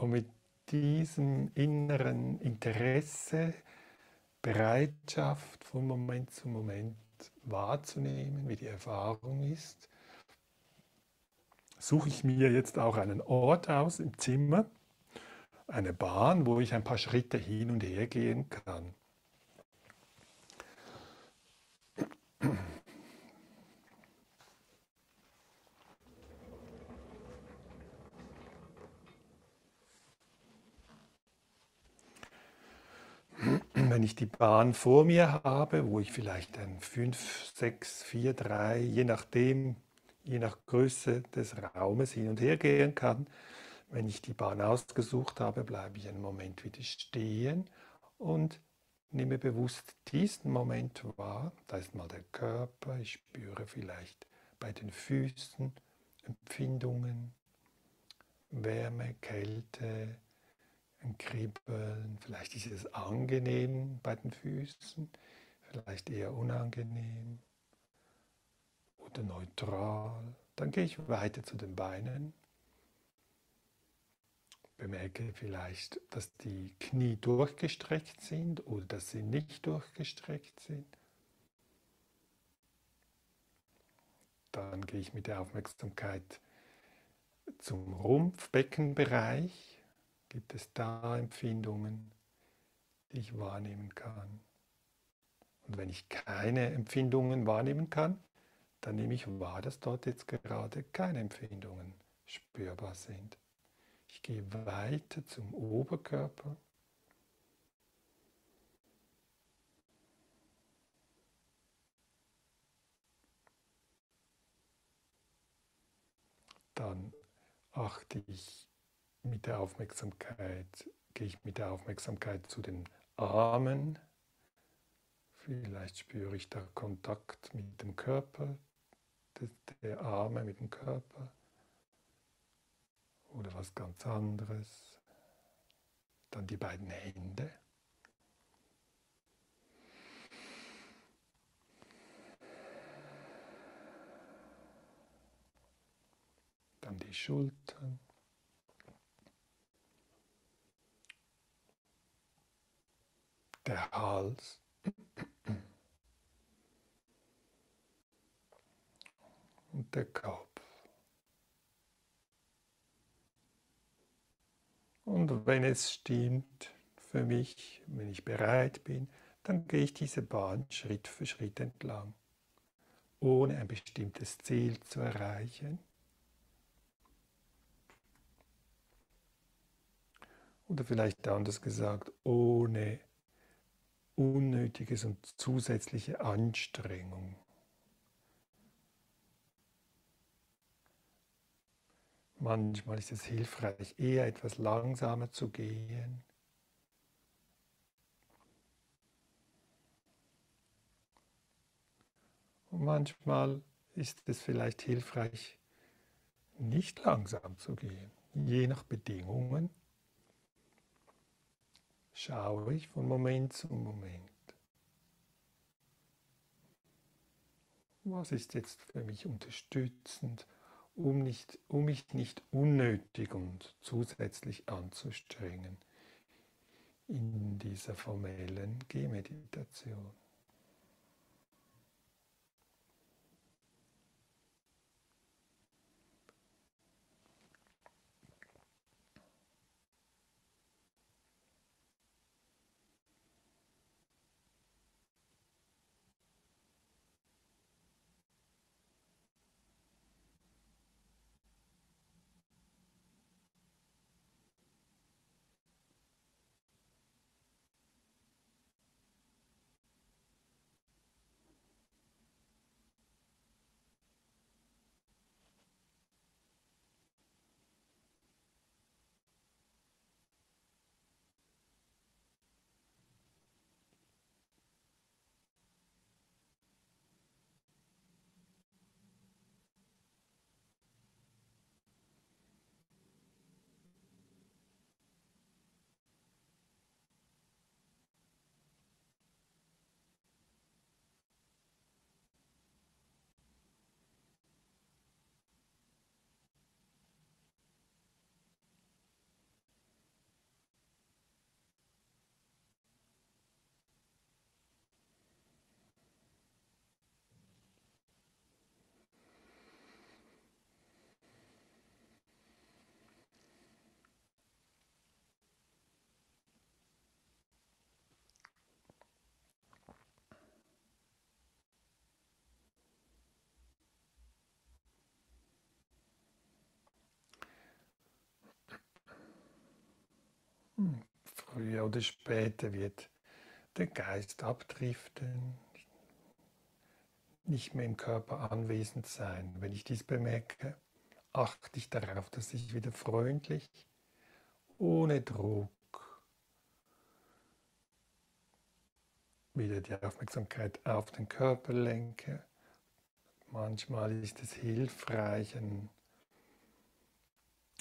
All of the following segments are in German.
Und mit diesem inneren Interesse, Bereitschaft von Moment zu Moment wahrzunehmen, wie die Erfahrung ist, suche ich mir jetzt auch einen Ort aus im Zimmer, eine Bahn, wo ich ein paar Schritte hin und her gehen kann. wenn ich die Bahn vor mir habe, wo ich vielleicht ein 5, 6, 4, 3, je nachdem, je nach Größe des Raumes hin und her gehen kann, wenn ich die Bahn ausgesucht habe, bleibe ich einen Moment wieder stehen und nehme bewusst diesen Moment wahr. Da ist mal der Körper, ich spüre vielleicht bei den Füßen Empfindungen, Wärme, Kälte, ein Kribbeln, vielleicht ist es angenehm bei den Füßen, vielleicht eher unangenehm oder neutral. Dann gehe ich weiter zu den Beinen, bemerke vielleicht, dass die Knie durchgestreckt sind oder dass sie nicht durchgestreckt sind. Dann gehe ich mit der Aufmerksamkeit zum Rumpfbeckenbereich Gibt es da Empfindungen, die ich wahrnehmen kann? Und wenn ich keine Empfindungen wahrnehmen kann, dann nehme ich wahr, dass dort jetzt gerade keine Empfindungen spürbar sind. Ich gehe weiter zum Oberkörper. Dann achte ich mit der Aufmerksamkeit, gehe ich mit der Aufmerksamkeit zu den Armen. Vielleicht spüre ich da Kontakt mit dem Körper, der Arme mit dem Körper oder was ganz anderes. Dann die beiden Hände. Dann die Schultern. Der Hals. Und der Kopf. Und wenn es stimmt für mich, wenn ich bereit bin, dann gehe ich diese Bahn Schritt für Schritt entlang, ohne ein bestimmtes Ziel zu erreichen. Oder vielleicht anders gesagt, ohne unnötiges und zusätzliche Anstrengung. Manchmal ist es hilfreich, eher etwas langsamer zu gehen. Und manchmal ist es vielleicht hilfreich, nicht langsam zu gehen, je nach Bedingungen schaue ich von Moment zu Moment. Was ist jetzt für mich unterstützend, um, nicht, um mich nicht unnötig und zusätzlich anzustrengen in dieser formellen Gehmeditation? Früher oder später wird der Geist abdriften, nicht mehr im Körper anwesend sein. Wenn ich dies bemerke, achte ich darauf, dass ich wieder freundlich, ohne Druck, wieder die Aufmerksamkeit auf den Körper lenke. Manchmal ist es hilfreich,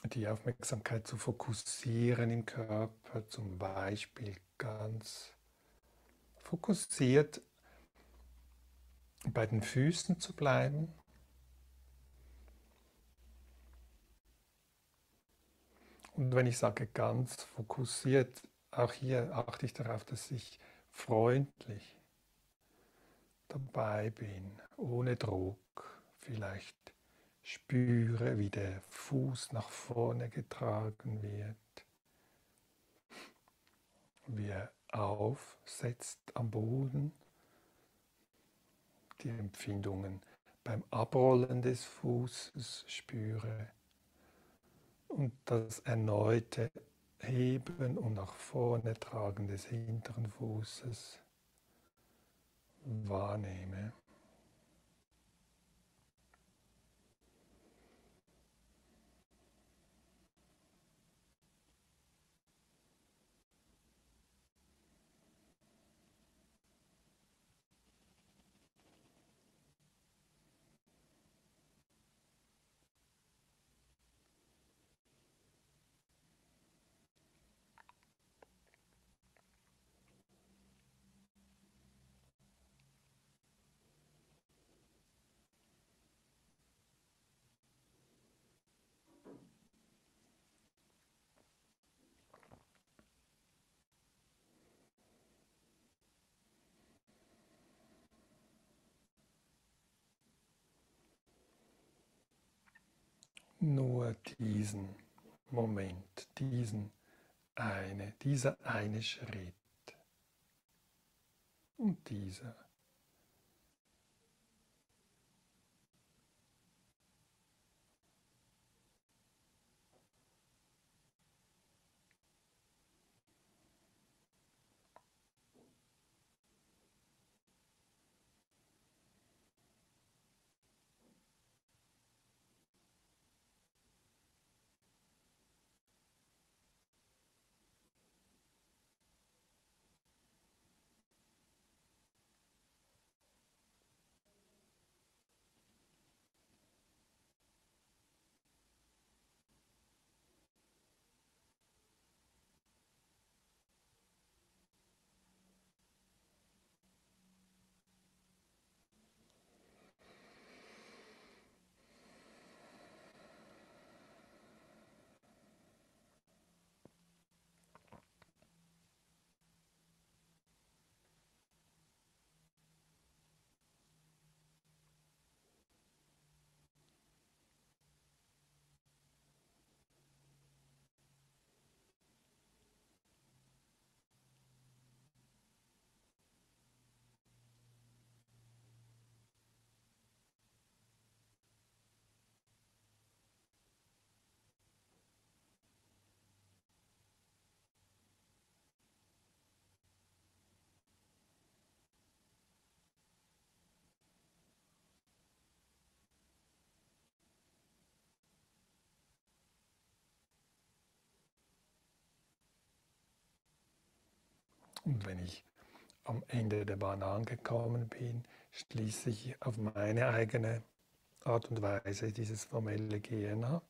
die Aufmerksamkeit zu fokussieren im Körper, zum Beispiel ganz fokussiert bei den Füßen zu bleiben. Und wenn ich sage ganz fokussiert, auch hier achte ich darauf, dass ich freundlich dabei bin, ohne Druck. Vielleicht spüre, wie der Fuß nach vorne getragen wird, wie er aufsetzt am Boden, die Empfindungen beim Abrollen des Fußes spüre und das erneute Heben und nach vorne tragen des hinteren Fußes wahrnehme. Nur diesen Moment, diesen eine, dieser eine Schritt und dieser. Und wenn ich am Ende der Bahn angekommen bin, schließe ich auf meine eigene Art und Weise dieses formelle Gehen ab.